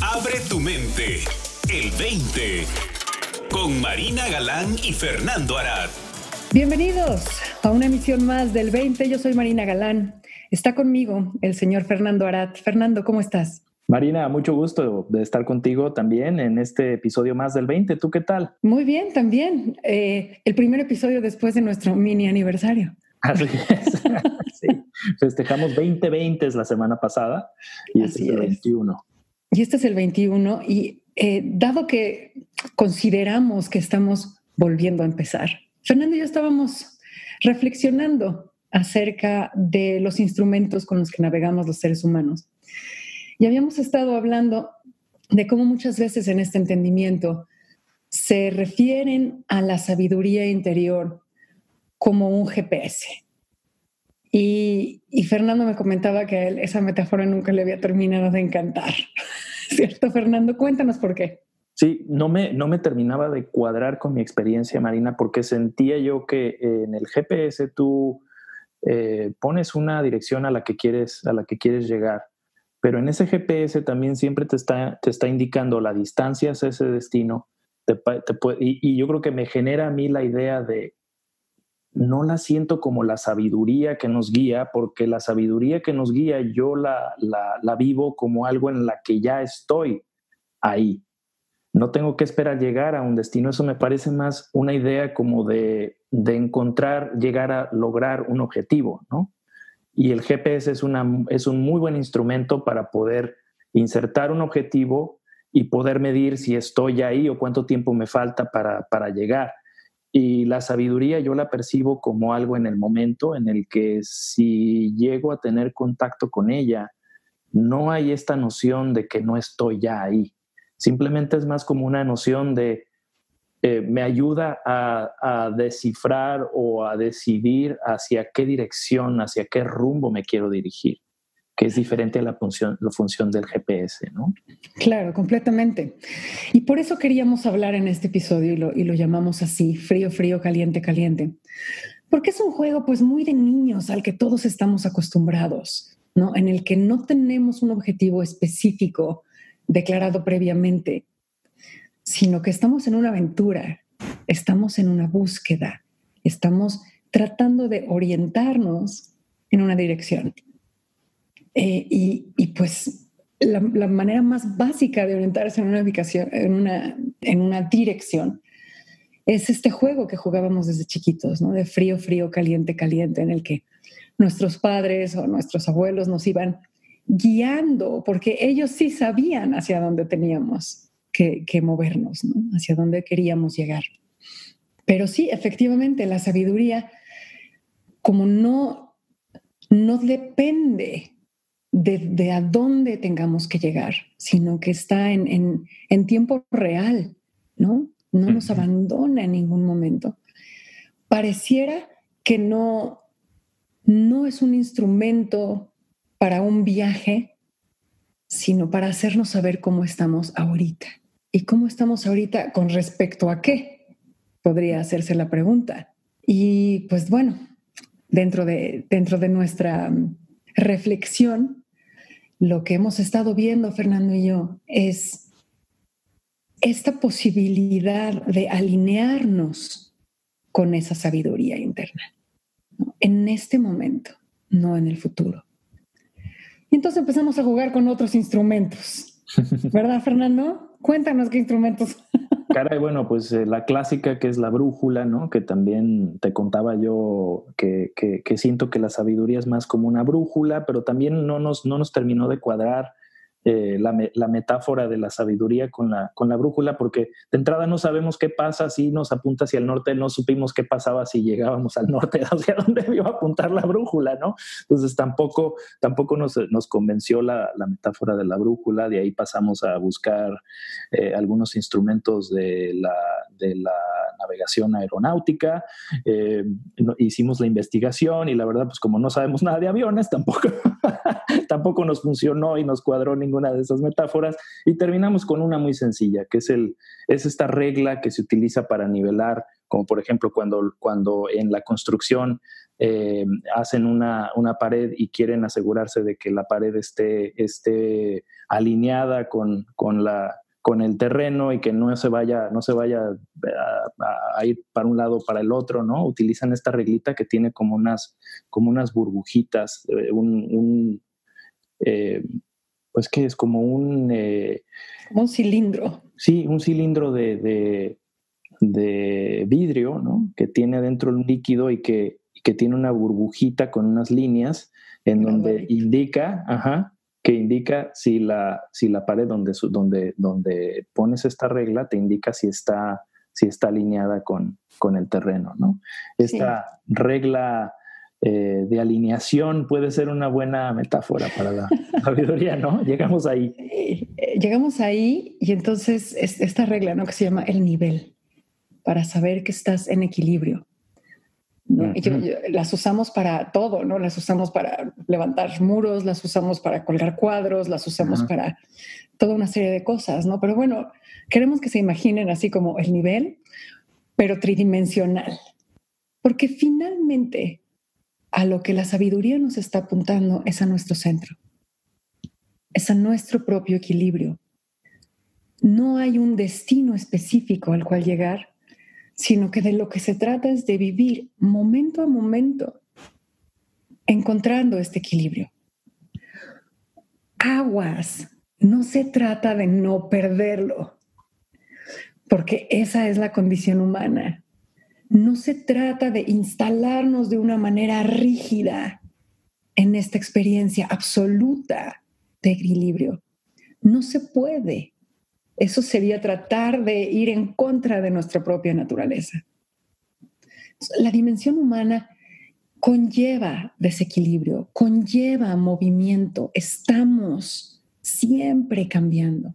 Abre tu mente. El 20. Con Marina Galán y Fernando Arad. Bienvenidos a una emisión más del 20. Yo soy Marina Galán. Está conmigo el señor Fernando Arad. Fernando, ¿cómo estás? Marina, mucho gusto de estar contigo también en este episodio más del 20. ¿Tú qué tal? Muy bien, también. Eh, el primer episodio después de nuestro mini aniversario. Así es. sí. Festejamos 2020 la semana pasada y este es el 21. Y este es el 21 y eh, dado que consideramos que estamos volviendo a empezar, Fernando y yo estábamos reflexionando acerca de los instrumentos con los que navegamos los seres humanos. Y habíamos estado hablando de cómo muchas veces en este entendimiento se refieren a la sabiduría interior como un GPS. Y, Fernando me comentaba que esa metáfora nunca le había terminado de encantar. ¿Cierto, Fernando? Cuéntanos por qué. Sí, no me, no me terminaba de cuadrar con mi experiencia, Marina, porque sentía yo que en el GPS tú eh, pones una dirección a la que quieres, a la que quieres llegar, pero en ese GPS también siempre te está, te está indicando la distancia hacia ese destino. y, yo creo que me genera a mí la idea de no la siento como la sabiduría que nos guía, porque la sabiduría que nos guía yo la, la, vivo como algo en la que ya estoy ahí. No tengo que esperar llegar a un destino. Eso me parece más una idea como de, de encontrar, llegar a lograr un objetivo, ¿no? Y el GPS es, una, es un muy buen instrumento para poder insertar un objetivo y poder medir si estoy ahí o cuánto tiempo me falta para, para llegar. Y la sabiduría yo la percibo como algo en el momento en el que si llego a tener contacto con ella, no hay esta noción de que no estoy ya ahí. Simplemente es más como una noción de eh, me ayuda a, descifrar o a decidir hacia qué dirección, hacia qué rumbo me quiero dirigir, que es diferente a la función, la función del GPS, ¿no? Claro, completamente. Y por eso queríamos hablar en este episodio y lo, y lo llamamos así, frío, frío, caliente, caliente. Porque es un juego pues muy de niños al que todos estamos acostumbrados, ¿no? En el que no tenemos un objetivo específico declarado previamente, sino que estamos en una aventura, estamos en una búsqueda, estamos tratando de orientarnos en una dirección. Eh, y, pues la, manera más básica de orientarse en una ubicación, en una, en una dirección, es este juego que jugábamos desde chiquitos, ¿no? De frío, frío, caliente, caliente, en el que nuestros padres o nuestros abuelos nos iban guiando, porque ellos sí sabían hacia dónde teníamos que, movernos, ¿no? Hacia dónde queríamos llegar. Pero sí, efectivamente, la sabiduría, como no, no depende de, a dónde tengamos que llegar, sino que está en, en, tiempo real, ¿no? No nos abandona en ningún momento. Pareciera que no, no es un instrumento para un viaje, sino para hacernos saber cómo estamos ahorita. ¿Y cómo estamos ahorita con respecto a qué? Podría hacerse la pregunta. Y pues bueno, dentro de, dentro de nuestra reflexión, lo que hemos estado viendo, Fernando y yo, es esta posibilidad de alinearnos con esa sabiduría interna, en este momento, no en el futuro. Y entonces empezamos a jugar con otros instrumentos, ¿verdad, Fernando? Cuéntanos qué instrumentos. Caray, bueno, pues eh, la clásica que es la brújula, ¿no? Que también te contaba yo que, que, siento que la sabiduría es más como una brújula, pero también no nos, no nos terminó de cuadrar eh, la, metáfora de la sabiduría con la, con la brújula, porque de entrada no sabemos qué pasa si nos apunta hacia el norte, no supimos qué pasaba si llegábamos al norte, hacia dónde iba a apuntar la brújula, ¿no? Entonces tampoco, tampoco nos, convenció la, metáfora de la brújula, de ahí pasamos a buscar eh, algunos instrumentos de la, navegación aeronáutica, eh, hicimos la investigación y la verdad, pues como no sabemos nada de aviones, tampoco, tampoco nos funcionó y nos cuadró ningún una de esas metáforas y terminamos con una muy sencilla, que es, el, es esta regla que se utiliza para nivelar como por ejemplo cuando, cuando en la construcción eh, hacen una, una, pared y quieren asegurarse de que la pared esté, esté alineada con, con, la, con el terreno y que no se vaya, no se vaya a, ir para un lado o para el otro, ¿no? Utilizan esta reglita que tiene como unas, como unas burbujitas, eh, un, eh, pues que es como un... un cilindro. Sí, un cilindro de, de, vidrio, ¿no? Que tiene dentro un líquido y que que tiene una burbujita con unas líneas en donde indica, ajá, que indica si la, si la pared donde, donde, donde pones esta regla te indica si está, si está alineada con, con el terreno, ¿no? Esta regla eh, de alineación puede ser una buena metáfora para la sabiduría, ¿no? Llegamos ahí. Eh, llegamos ahí y entonces esta regla, ¿no? Que se llama el nivel, para saber que estás en equilibrio las usamos para todo, ¿no? Las usamos para levantar muros, las usamos para colgar cuadros, las usamos para toda una serie de cosas, ¿no? Pero bueno, queremos que se imaginen así como el nivel, pero tridimensional. Porque finalmente a lo que la sabiduría nos está apuntando es a nuestro centro, es a nuestro propio equilibrio. No hay un destino específico al cual llegar, sino que de lo que se trata es de vivir momento a momento encontrando este equilibrio. Aguas, no se trata de no perderlo, porque esa es la condición humana. No se trata de instalarnos de una manera rígida en esta experiencia absoluta de equilibrio. No se puede. Eso sería tratar de ir en contra de nuestra propia naturaleza. La dimensión humana conlleva desequilibrio, conlleva movimiento, estamos siempre cambiando.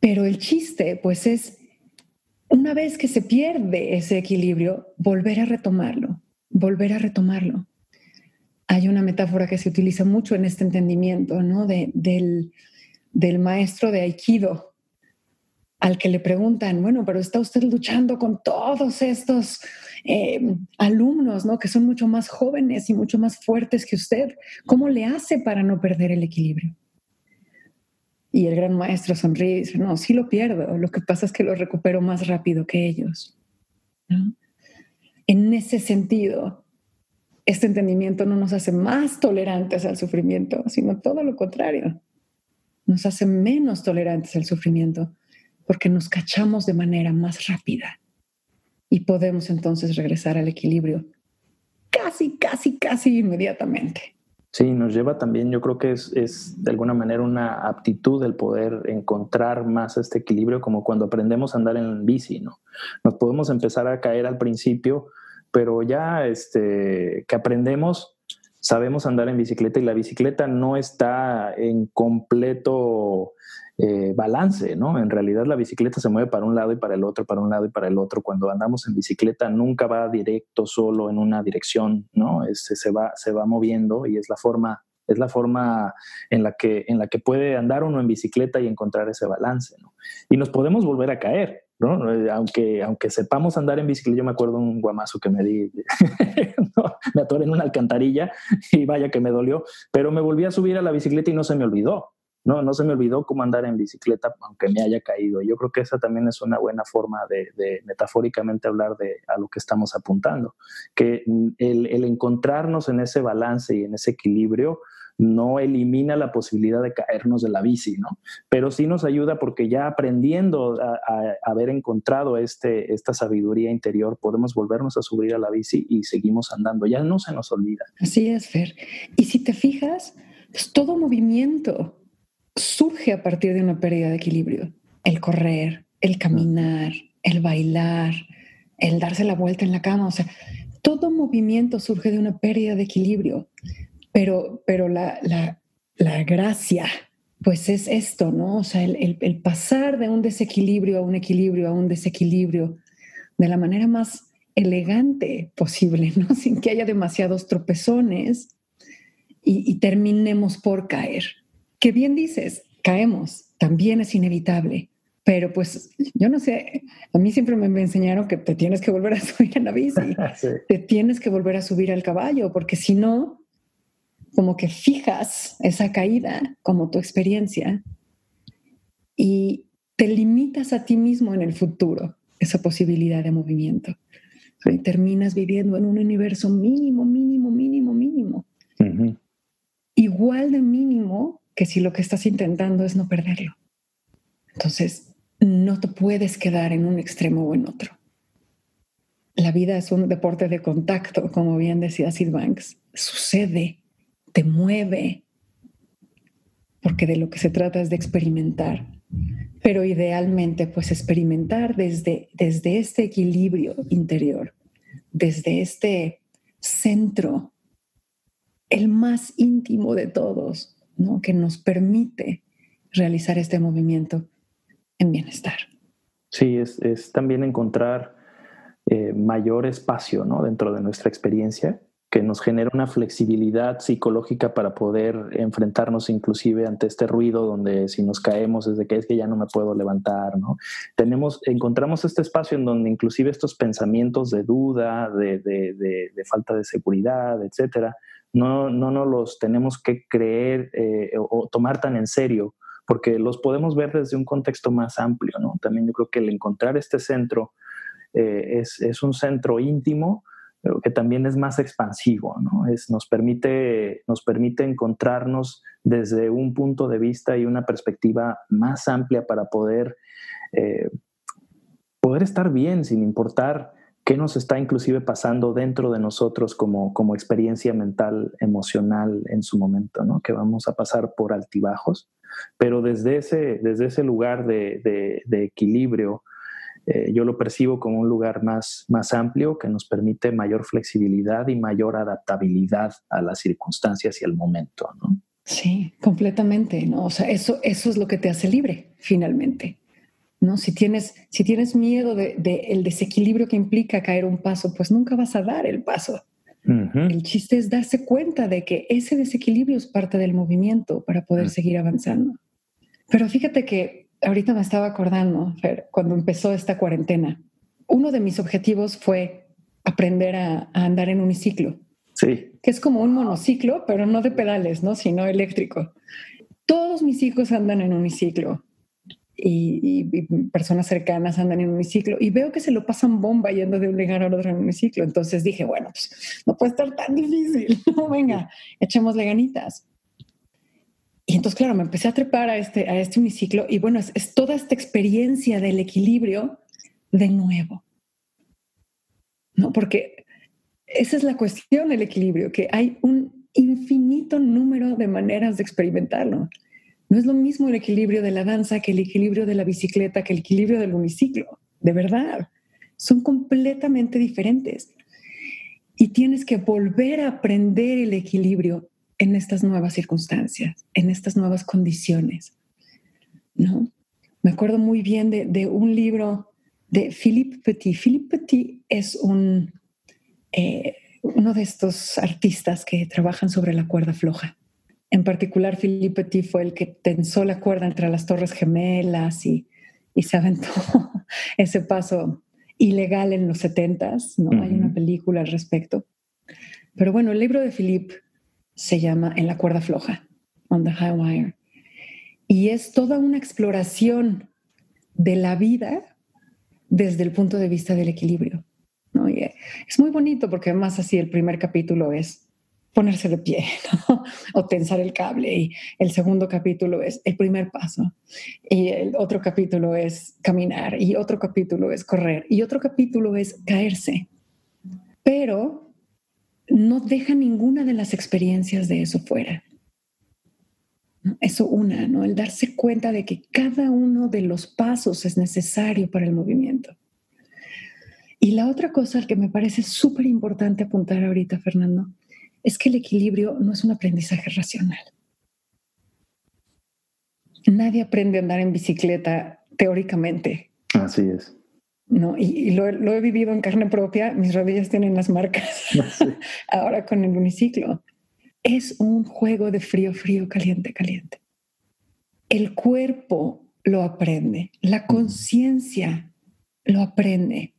Pero el chiste, pues, es una vez que se pierde ese equilibrio, volver a retomarlo, volver a retomarlo. Hay una metáfora que se utiliza mucho en este entendimiento, ¿no? De, del, del maestro de Aikido, al que le preguntan, bueno, pero está usted luchando con todos estos eh, alumnos, ¿no? Que son mucho más jóvenes y mucho más fuertes que usted. ¿Cómo le hace para no perder el equilibrio? Y el gran maestro sonríe y dice, no, sí lo pierdo, lo que pasa es que lo recupero más rápido que ellos. En ese sentido, este entendimiento no nos hace más tolerantes al sufrimiento, sino todo lo contrario nos hace menos tolerantes al sufrimiento porque nos cachamos de manera más rápida y podemos entonces regresar al equilibrio casi, casi, casi inmediatamente. Sí, nos lleva también, yo creo que es, es, de alguna manera una aptitud el poder encontrar más este equilibrio, como cuando aprendemos a andar en bici, ¿no? Nos podemos empezar a caer al principio, pero ya este, que aprendemos, sabemos andar en bicicleta y la bicicleta no está en completo eh, balance, ¿no? En realidad la bicicleta se mueve para un lado y para el otro, para un lado y para el otro. Cuando andamos en bicicleta nunca va directo solo en una dirección, ¿no? se, va, se va moviendo y es la forma es la forma en la, que, en la que puede andar uno en bicicleta y encontrar ese balance. ¿no? Y nos podemos volver a caer. ¿No? Aunque, aunque sepamos andar en bicicleta, yo me acuerdo un guamazo que me di, me atoré en una alcantarilla y vaya que me dolió, pero me volví a subir a la bicicleta y no se me olvidó. No, no se me olvidó cómo andar en bicicleta aunque me haya caído. Yo creo que esa también es una buena forma de, metafóricamente hablar de a lo que estamos apuntando, que el encontrarnos en ese balance y en ese equilibrio no elimina la posibilidad de caernos de la bici, ¿no? Pero sí nos ayuda porque ya aprendiendo a, haber encontrado este, esta sabiduría interior, podemos volvernos a subir a la bici y seguimos andando. Ya no se nos olvida. Así es, Fer. Y si te fijas, pues todo movimiento surge a partir de una pérdida de equilibrio. El correr, el caminar, el bailar, el darse la vuelta en la cama, o sea, todo movimiento surge de una pérdida de equilibrio. Pero, pero la, gracia, pues es esto, ¿no? O sea, el, pasar de un desequilibrio a un equilibrio, a un desequilibrio, de la manera más elegante posible, ¿no? Sin que haya demasiados tropezones y, y terminemos por caer. Que bien dices, caemos, también es inevitable, Pero pues yo no sé, a mí siempre me, enseñaron que te tienes que volver a subir a la bici, te tienes que volver a subir al caballo, porque si no, como que fijas esa caída como tu experiencia y te limitas a ti mismo en el futuro, esa posibilidad de movimiento. Y terminas viviendo en un universo mínimo, mínimo, mínimo, mínimo. Igual de mínimo que si lo que estás intentando es no perderlo. Entonces, no te puedes quedar en un extremo o en otro. La vida es un deporte de contacto, como bien decía Sid Banks. Sucede, te mueve, porque de lo que se trata es de experimentar. Pero idealmente, pues experimentar desde, desde este equilibrio interior, desde este centro, el más íntimo de todos, ¿no? que nos permite realizar este movimiento en bienestar. Sí, es, también encontrar eh, mayor espacio ¿no? dentro de nuestra experiencia que nos genera una flexibilidad psicológica para poder enfrentarnos inclusive ante este ruido donde si nos caemos desde que es que ya no me puedo levantar, ¿no? Tenemos, encontramos este espacio en donde inclusive estos pensamientos de duda, de, de, de, falta de seguridad, etcétera, no, no nos los tenemos que creer eh, o tomar tan en serio porque los podemos ver desde un contexto más amplio, ¿no? También yo creo que el encontrar este centro eh, es, es, un centro íntimo, pero que también es más expansivo, ¿no? Es, nos, permite, nos permite encontrarnos desde un punto de vista y una perspectiva más amplia para poder, eh, poder estar bien sin importar qué nos está inclusive pasando dentro de nosotros como, como experiencia mental, emocional en su momento, ¿no? Que vamos a pasar por altibajos pero desde ese, desde ese lugar de, equilibrio, eh, yo lo percibo como un lugar más, más amplio que nos permite mayor flexibilidad y mayor adaptabilidad a las circunstancias y al momento, ¿no? Sí, completamente, ¿no? O sea, eso, eso es lo que te hace libre, finalmente. ¿no? Si tienes, si tienes miedo del de, el desequilibrio que implica caer un paso, pues nunca vas a dar el paso. El chiste es darse cuenta de que ese desequilibrio es parte del movimiento para poder seguir avanzando. Pero fíjate que ahorita me estaba acordando, cuando empezó esta cuarentena, uno de mis objetivos fue aprender a, andar en uniciclo. Sí. Que es como un monociclo, pero no de pedales, ¿no? Sino eléctrico. Todos mis hijos andan en uniciclo y, personas cercanas andan en un ciclo y veo que se lo pasan bomba yendo de un lugar a otro en un ciclo. Entonces dije, bueno, pues no puede estar tan difícil. No, venga, echémosle ganitas. Y entonces, claro, me empecé a trepar a este, a este uniciclo y bueno, es, toda esta experiencia del equilibrio de nuevo. ¿No? Porque esa es la cuestión del equilibrio, que hay un infinito número de maneras de experimentarlo. No es lo mismo el equilibrio de la danza que el equilibrio de la bicicleta, que el equilibrio del uniciclo, de verdad. Son completamente diferentes. Y tienes que volver a aprender el equilibrio en estas nuevas circunstancias, en estas nuevas condiciones. ¿No? Me acuerdo muy bien de, un libro de Philippe Petit. Philippe Petit es un, eh, uno de estos artistas que trabajan sobre la cuerda floja. En particular, Philippe Petit fue el que tensó la cuerda entre las Torres Gemelas y, se aventó ese paso ilegal en los setentas, ¿no? Hay una película al respecto. Pero bueno, el libro de Philippe se llama En la cuerda floja, On the High Wire. Y es toda una exploración de la vida desde el punto de vista del equilibrio. ¿no? es muy bonito porque además así el primer capítulo es ponerse de pie o tensar el cable. Y el segundo capítulo es el primer paso. Y el otro capítulo es caminar. Y otro capítulo es correr. Y otro capítulo es caerse. Pero no deja ninguna de las experiencias de eso fuera. Eso una, ¿no? El darse cuenta de que cada uno de los pasos es necesario para el movimiento. Y la otra cosa que me parece súper importante apuntar ahorita, Fernando, es que el equilibrio no es un aprendizaje racional. Nadie aprende a andar en bicicleta teóricamente. Así es. No, y, lo, he vivido en carne propia, mis rodillas tienen las marcas ahora con el uniciclo. Es un juego de frío, frío, caliente, caliente. El cuerpo lo aprende, la conciencia lo aprende.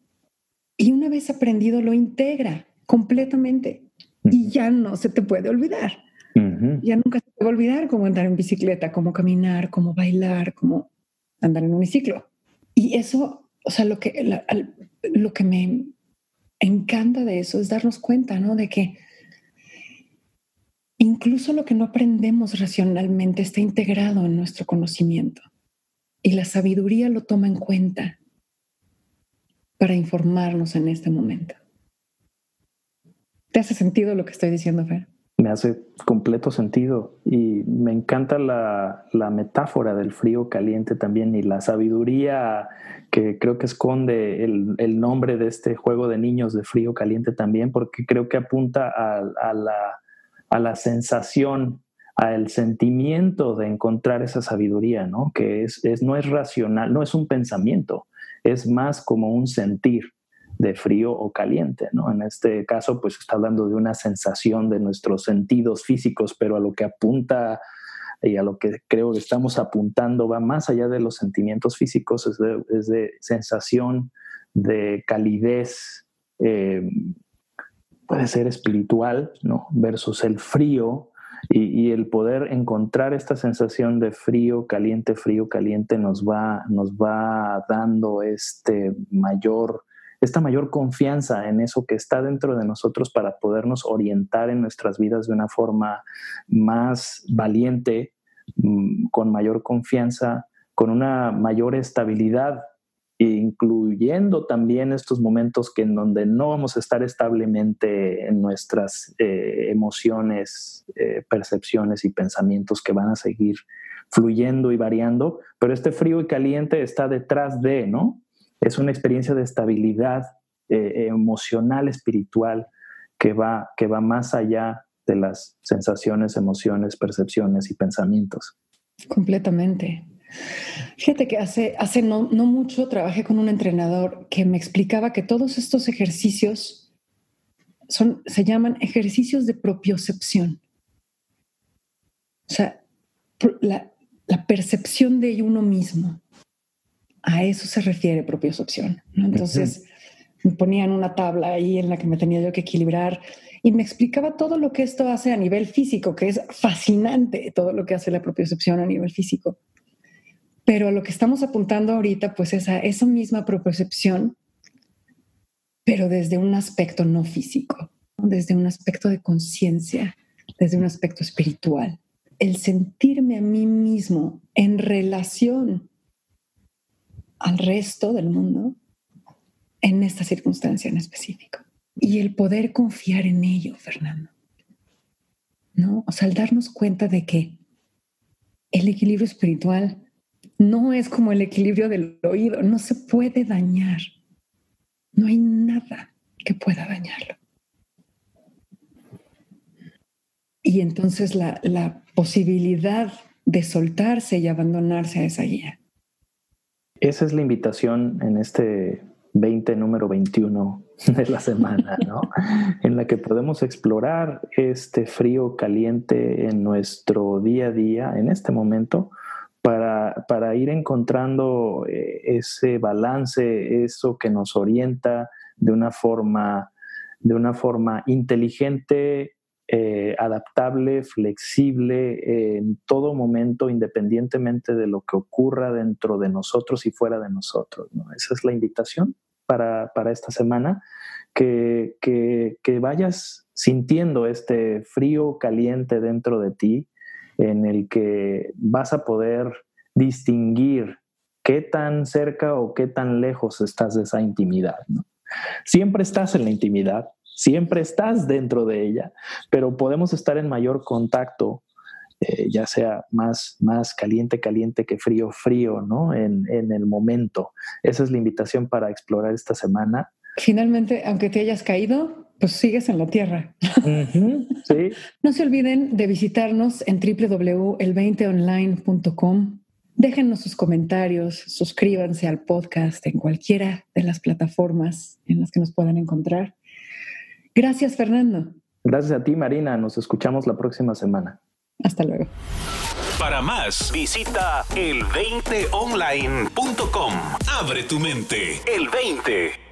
Y una vez aprendido, lo integra completamente y ya no se te puede olvidar. Ya nunca se te va a olvidar cómo andar en bicicleta, cómo caminar, cómo bailar, cómo andar en un biciclo. Y eso, o sea, lo que, lo que me encanta de eso es darnos cuenta, ¿no? De que incluso lo que no aprendemos racionalmente está integrado en nuestro conocimiento y la sabiduría lo toma en cuenta para informarnos en este momento. ¿Te hace sentido lo que estoy diciendo, Fer? Me hace completo sentido y me encanta la, metáfora del frío caliente también y la sabiduría que creo que esconde el, nombre de este juego de niños de frío caliente también, porque creo que apunta a, la, a la sensación al sentimiento de encontrar esa sabiduría, ¿no? Que es, no es racional, no es un pensamiento, es más como un sentir de frío o caliente, ¿no? En este caso, pues está hablando de una sensación de nuestros sentidos físicos, pero a lo que apunta y a lo que creo que estamos apuntando va más allá de los sentimientos físicos, es de, sensación de calidez, eh, puede ser espiritual, ¿no? Versus el frío, y, el poder encontrar esta sensación de frío, caliente, frío, caliente nos va, nos va dando este mayor, esta mayor confianza en eso que está dentro de nosotros para podernos orientar en nuestras vidas de una forma más valiente, mm, con mayor confianza, con una mayor estabilidad incluyendo también estos momentos que en donde no vamos a estar establemente en nuestras eh, emociones, eh, percepciones y pensamientos que van a seguir fluyendo y variando, pero este frío y caliente está detrás de, ¿no? Es una experiencia de estabilidad eh, emocional, espiritual, que va, que va más allá de las sensaciones, emociones, percepciones y pensamientos. Completamente. Fíjate que hace, hace no, mucho trabajé con un entrenador que me explicaba que todos estos ejercicios son, se llaman ejercicios de propiocepción. O sea, la, percepción de uno mismo. A eso se refiere propiocepción. Entonces, me ponían una tabla ahí en la que me tenía yo que equilibrar y me explicaba todo lo que esto hace a nivel físico, que es fascinante todo lo que hace la propiocepción a nivel físico. Pero lo que estamos apuntando ahorita, pues es a esa misma propiocepción, pero desde un aspecto no físico, desde un aspecto de conciencia, desde un aspecto espiritual. El sentirme a mí mismo en relación al resto del mundo en esta circunstancia en específico. Y el poder confiar en ello, Fernando. ¿No? O sea, al darnos cuenta de que el equilibrio espiritual no es como el equilibrio del oído, no se puede dañar. No hay nada que pueda dañarlo. Y entonces la, la posibilidad de soltarse y abandonarse a esa guía. Esa es la invitación en este 20, número 21 de la semana, ¿no? en la que podemos explorar este frío caliente en nuestro día a día, en este momento, para, para ir encontrando eh, ese balance, eso que nos orienta de una forma, de una forma inteligente, adaptable, flexible en todo momento, independientemente de lo que ocurra dentro de nosotros y fuera de nosotros. Esa es la invitación para, para esta semana, que, que, vayas sintiendo este frío caliente dentro de ti, en el que vas a poder distinguir qué tan cerca o qué tan lejos estás de esa intimidad. Siempre estás en la intimidad, siempre estás dentro de ella, pero podemos estar en mayor contacto, eh, ya sea más, más caliente, caliente que frío, frío, ¿no? En, en el momento. Esa es la invitación para explorar esta semana. Finalmente, aunque te hayas caído, pues sigues en la tierra. No se olviden de visitarnos en www.el20online.com. Déjenos sus comentarios, suscríbanse al podcast en cualquiera de las plataformas en las que nos puedan encontrar. Gracias, Fernando. Gracias a ti, Marina. Nos escuchamos la próxima semana. Hasta luego. Para más, visita el20online.com. Abre tu mente. El 20.